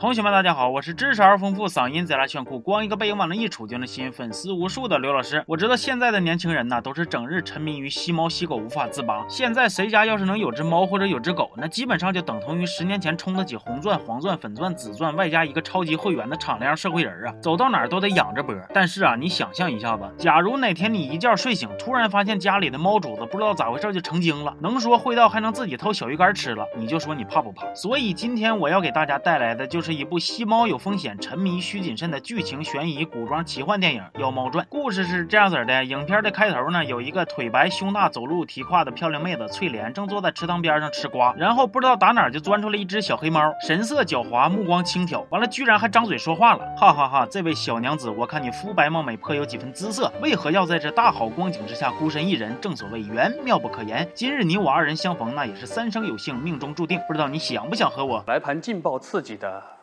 同学们，大家好，我是知识而丰富、嗓音贼拉炫酷、光一个背影往那一杵就能吸引粉丝无数的刘老师。我知道现在的年轻人呢，都是整日沉迷于吸猫吸狗无法自拔。现在谁家要是能有只猫或者有只狗，那基本上就等同于十年前充得起红钻、黄钻、粉钻、紫钻，外加一个超级会员的敞亮社会人啊，走到哪儿都得仰着脖。但是啊，你想象一下子，假如哪天你一觉睡醒，突然发现家里的猫主子不知道咋回事就成精了，能说会道，还能自己偷小鱼干吃了，你就说你怕不怕？所以今天我要给大家带来的就是。一部吸猫有风险，沉迷需谨慎的剧情悬疑古装奇幻电影《妖猫传》。故事是这样子的：影片的开头呢，有一个腿白胸大、走路提胯的漂亮妹子翠莲，正坐在池塘边上吃瓜。然后不知道打哪就钻出来一只小黑猫，神色狡猾，目光轻佻，完了居然还张嘴说话了！哈哈哈！这位小娘子，我看你肤白貌美，颇有几分姿色，为何要在这大好光景之下孤身一人？正所谓缘妙不可言，今日你我二人相逢，那也是三生有幸，命中注定。不知道你想不想和我来盘劲爆刺激的？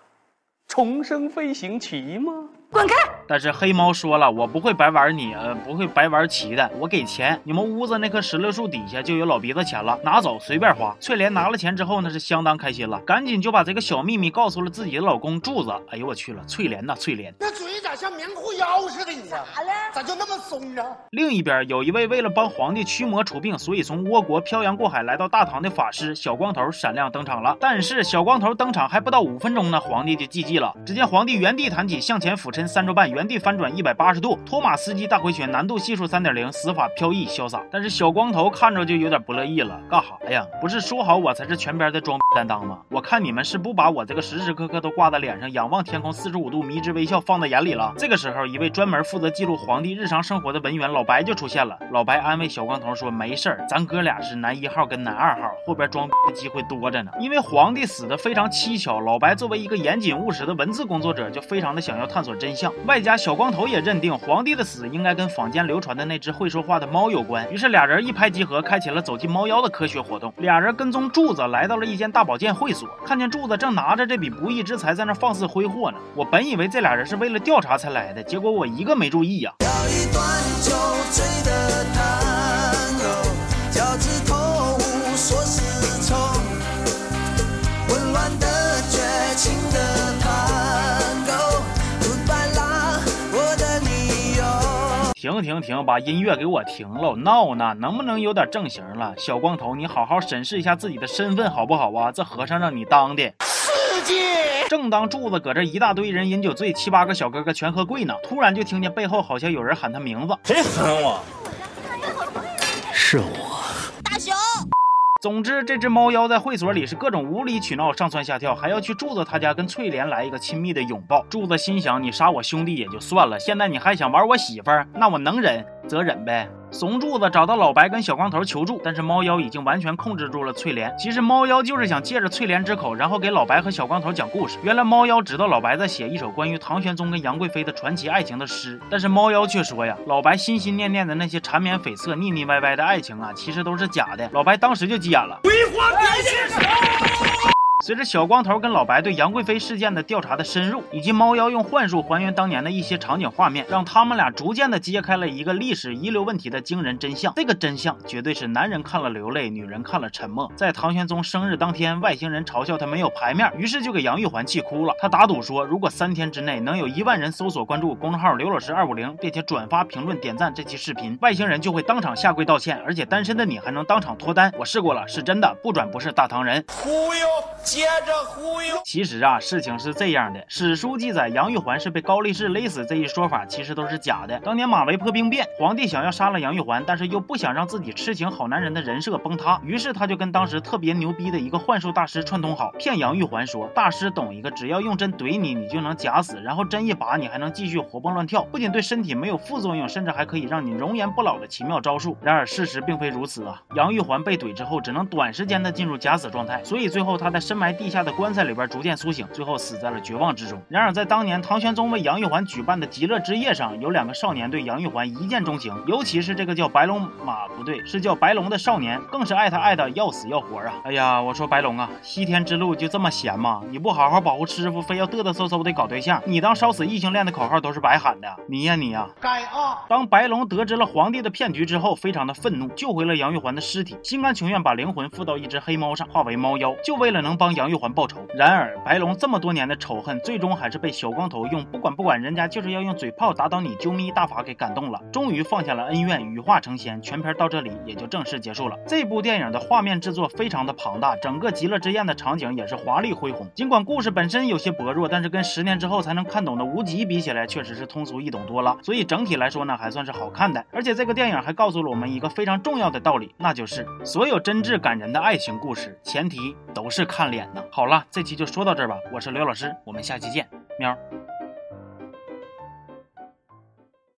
重生飞行棋吗？滚开！但是黑猫说了，我不会白玩你，呃，不会白玩棋的，我给钱。你们屋子那棵石榴树底下就有老鼻子钱了，拿走随便花。翠莲拿了钱之后，那是相当开心了，赶紧就把这个小秘密告诉了自己的老公柱子。哎呦我去了，翠莲呐，翠莲，那嘴咋像棉裤腰似的？你咋了？咋就那么松呢？另一边有一位为了帮皇帝驱魔除病，所以从倭国漂洋过海来到大唐的法师小光头闪亮登场了。但是小光头登场还不到五分钟呢，皇帝就寂寂了。只见皇帝原地弹起向前俯身三周半，原地。翻转一百八十度，托马斯基大回旋，难度系数三点零，死法飘逸潇洒。但是小光头看着就有点不乐意了，干哈呀？不是说好我才是全边的装担当吗？我看你们是不把我这个时时刻刻都挂在脸上，仰望天空四十五度迷之微笑放在眼里了。这个时候，一位专门负责记录皇帝日常生活的文员老白就出现了。老白安慰小光头说：“没事儿，咱哥俩是男一号跟男二号，后边装的机会多着呢。因为皇帝死的非常蹊跷，老白作为一个严谨务实的文字工作者，就非常的想要探索真真相，外加。小光头也认定皇帝的死应该跟坊间流传的那只会说话的猫有关，于是俩人一拍即合，开启了走进猫妖的科学活动。俩人跟踪柱子来到了一间大保健会所，看见柱子正拿着这笔不义之财在那放肆挥霍呢。我本以为这俩人是为了调查才来的，结果我一个没注意呀。停停停！把音乐给我停了，闹呢？能不能有点正形了？小光头，你好好审视一下自己的身份好不好啊？这和尚让你当的。刺激！正当柱子搁这一大堆人饮酒醉，七八个小哥哥全喝跪呢，突然就听见背后好像有人喊他名字。谁喊我？是我。总之，这只猫妖在会所里是各种无理取闹，上蹿下跳，还要去柱子他家跟翠莲来一个亲密的拥抱。柱子心想：你杀我兄弟也就算了，现在你还想玩我媳妇儿，那我能忍则忍呗。怂柱子找到老白跟小光头求助，但是猫妖已经完全控制住了翠莲。其实猫妖就是想借着翠莲之口，然后给老白和小光头讲故事。原来猫妖知道老白在写一首关于唐玄宗跟杨贵妃的传奇爱情的诗，但是猫妖却说呀，老白心心念念的那些缠绵悱恻、腻腻歪歪的爱情啊，其实都是假的。老白当时就急眼了，葵花点穴手。随着小光头跟老白对杨贵妃事件的调查的深入，以及猫妖用幻术还原当年的一些场景画面，让他们俩逐渐的揭开了一个历史遗留问题的惊人真相。这个真相绝对是男人看了流泪，女人看了沉默。在唐玄宗生日当天，外星人嘲笑他没有牌面，于是就给杨玉环气哭了。他打赌说，如果三天之内能有一万人搜索关注公众号刘老师二五零，并且转发、评论、点赞这期视频，外星人就会当场下跪道歉，而且单身的你还能当场脱单。我试过了，是真的，不转不是大唐人。忽悠。接着忽悠。其实啊，事情是这样的，史书记载杨玉环是被高力士勒死这一说法，其实都是假的。当年马嵬坡兵变，皇帝想要杀了杨玉环，但是又不想让自己痴情好男人的人设崩塌，于是他就跟当时特别牛逼的一个幻术大师串通好，骗杨玉环说，大师懂一个，只要用针怼你，你就能假死，然后针一拔，你还能继续活蹦乱跳，不仅对身体没有副作用，甚至还可以让你容颜不老的奇妙招数。然而事实并非如此啊，杨玉环被怼之后，只能短时间的进入假死状态，所以最后他在身。埋地下的棺材里边逐渐苏醒，最后死在了绝望之中。然而在当年唐玄宗为杨玉环举办的极乐之夜上，有两个少年对杨玉环一见钟情，尤其是这个叫白龙马不对，是叫白龙的少年，更是爱他爱的要死要活啊！哎呀，我说白龙啊，西天之路就这么闲吗？你不好好保护师傅，非要嘚嘚嗖嗖的搞对象，你当烧死异性恋的口号都是白喊的。你呀你呀，该啊！当白龙得知了皇帝的骗局之后，非常的愤怒，救回了杨玉环的尸体，心甘情愿把灵魂附到一只黑猫上，化为猫妖，就为了能帮。帮杨玉环报仇。然而，白龙这么多年的仇恨，最终还是被小光头用不管不管，人家就是要用嘴炮打倒你啾咪大法给感动了，终于放下了恩怨，羽化成仙。全片到这里也就正式结束了。这部电影的画面制作非常的庞大，整个极乐之宴的场景也是华丽恢宏。尽管故事本身有些薄弱，但是跟十年之后才能看懂的无极比起来，确实是通俗易懂多了。所以整体来说呢，还算是好看的。而且这个电影还告诉了我们一个非常重要的道理，那就是所有真挚感人的爱情故事，前提都是看脸好了，这期就说到这儿吧。我是刘老师，我们下期见，喵。